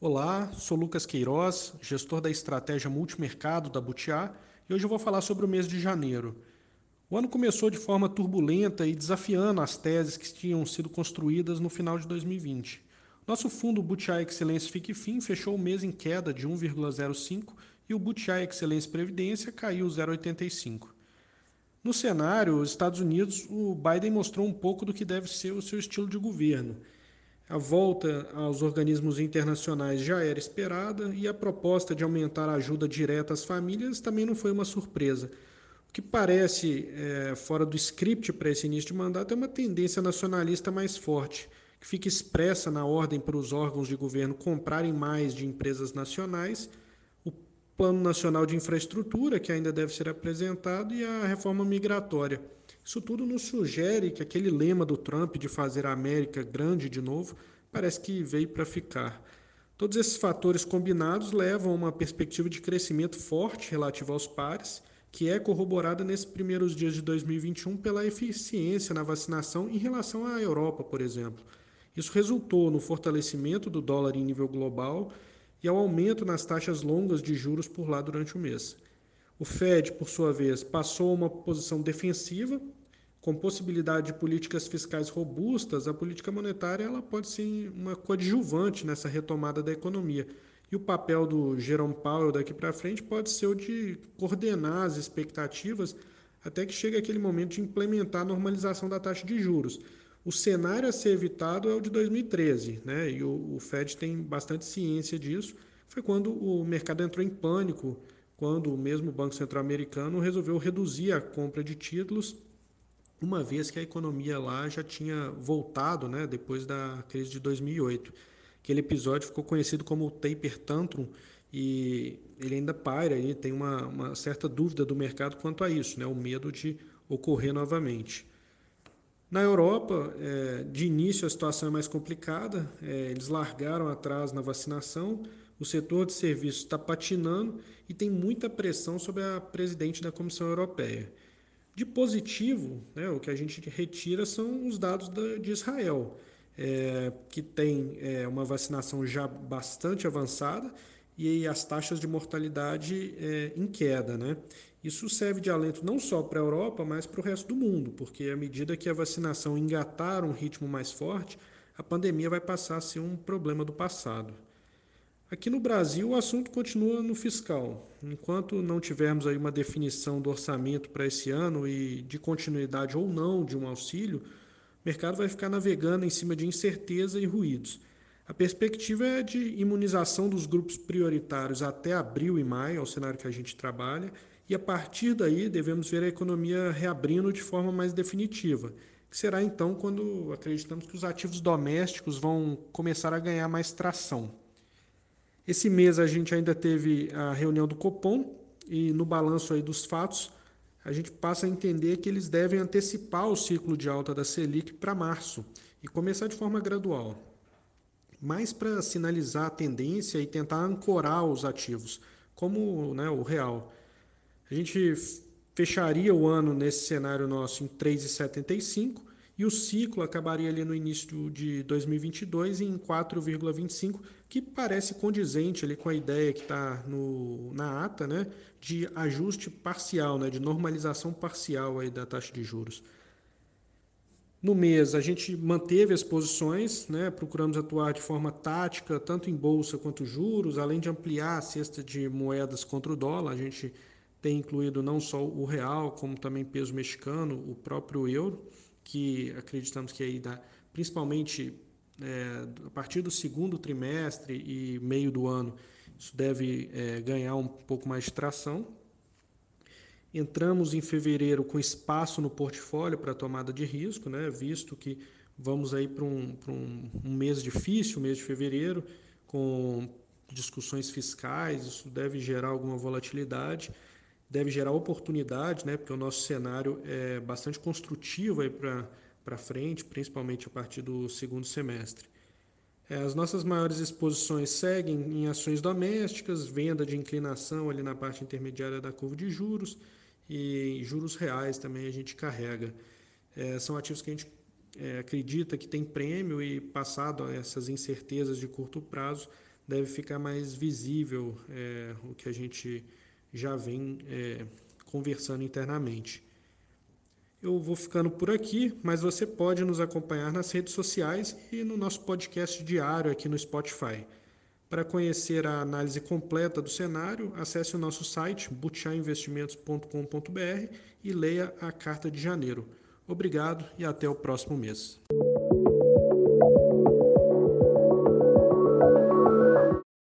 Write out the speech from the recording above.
Olá, sou Lucas Queiroz, gestor da estratégia multimercado da Butiá, e hoje eu vou falar sobre o mês de janeiro. O ano começou de forma turbulenta e desafiando as teses que tinham sido construídas no final de 2020. Nosso fundo Butiá Excelência Fique Fim fechou o mês em queda de 1,05 e o Butiá Excelência Previdência caiu 0,85. No cenário, os Estados Unidos, o Biden mostrou um pouco do que deve ser o seu estilo de governo – a volta aos organismos internacionais já era esperada e a proposta de aumentar a ajuda direta às famílias também não foi uma surpresa. O que parece é, fora do script para esse início de mandato é uma tendência nacionalista mais forte, que fica expressa na ordem para os órgãos de governo comprarem mais de empresas nacionais, Plano Nacional de Infraestrutura, que ainda deve ser apresentado, e a reforma migratória. Isso tudo nos sugere que aquele lema do Trump de fazer a América grande de novo parece que veio para ficar. Todos esses fatores combinados levam a uma perspectiva de crescimento forte relativo aos pares, que é corroborada nesses primeiros dias de 2021 pela eficiência na vacinação em relação à Europa, por exemplo. Isso resultou no fortalecimento do dólar em nível global e ao aumento nas taxas longas de juros por lá durante o mês. O Fed, por sua vez, passou uma posição defensiva, com possibilidade de políticas fiscais robustas, a política monetária ela pode ser uma coadjuvante nessa retomada da economia. E o papel do Jerome Powell daqui para frente pode ser o de coordenar as expectativas até que chegue aquele momento de implementar a normalização da taxa de juros. O cenário a ser evitado é o de 2013, né? e o, o Fed tem bastante ciência disso. Foi quando o mercado entrou em pânico quando o mesmo Banco Central americano resolveu reduzir a compra de títulos, uma vez que a economia lá já tinha voltado, né, depois da crise de 2008. Aquele episódio ficou conhecido como o Taper Tantrum e ele ainda paira, e tem uma, uma certa dúvida do mercado quanto a isso, né, o medo de ocorrer novamente. Na Europa, é, de início a situação é mais complicada, é, eles largaram atrás na vacinação, o setor de serviços está patinando e tem muita pressão sobre a presidente da Comissão Europeia. De positivo, né, o que a gente retira são os dados da, de Israel, é, que tem é, uma vacinação já bastante avançada e as taxas de mortalidade é, em queda. Né? Isso serve de alento não só para a Europa, mas para o resto do mundo, porque à medida que a vacinação engatar um ritmo mais forte, a pandemia vai passar a ser um problema do passado. Aqui no Brasil, o assunto continua no fiscal. Enquanto não tivermos aí uma definição do orçamento para esse ano e de continuidade ou não de um auxílio, o mercado vai ficar navegando em cima de incerteza e ruídos. A perspectiva é de imunização dos grupos prioritários até abril e maio, é o cenário que a gente trabalha, e a partir daí devemos ver a economia reabrindo de forma mais definitiva, que será então quando acreditamos que os ativos domésticos vão começar a ganhar mais tração. Esse mês a gente ainda teve a reunião do Copom e no balanço aí dos fatos a gente passa a entender que eles devem antecipar o ciclo de alta da Selic para março e começar de forma gradual. Mais para sinalizar a tendência e tentar ancorar os ativos, como né, o real. A gente fecharia o ano nesse cenário nosso em 3,75 e o ciclo acabaria ali no início de 2022 em 4,25, que parece condizente ali com a ideia que está na ata né, de ajuste parcial, né, de normalização parcial aí da taxa de juros. No mês, a gente manteve as posições, né, procuramos atuar de forma tática, tanto em bolsa quanto juros, além de ampliar a cesta de moedas contra o dólar. A gente tem incluído não só o real, como também peso mexicano, o próprio euro que acreditamos que aí dá, principalmente é, a partir do segundo trimestre e meio do ano, isso deve é, ganhar um pouco mais de tração. Entramos em fevereiro com espaço no portfólio para tomada de risco, né, visto que vamos aí para um, um, um mês difícil, mês de fevereiro, com discussões fiscais, isso deve gerar alguma volatilidade deve gerar oportunidade, né, porque o nosso cenário é bastante construtivo para frente, principalmente a partir do segundo semestre. É, as nossas maiores exposições seguem em ações domésticas, venda de inclinação ali na parte intermediária da curva de juros e juros reais também a gente carrega. É, são ativos que a gente é, acredita que tem prêmio e passado essas incertezas de curto prazo deve ficar mais visível o que a gente já vem conversando internamente. Eu vou ficando por aqui, mas você pode nos acompanhar nas redes sociais e no nosso podcast diário aqui no Spotify. Para conhecer a análise completa do cenário, acesse o nosso site butiainvestimentos.com.br e leia a carta de janeiro. Obrigado e até o próximo mês.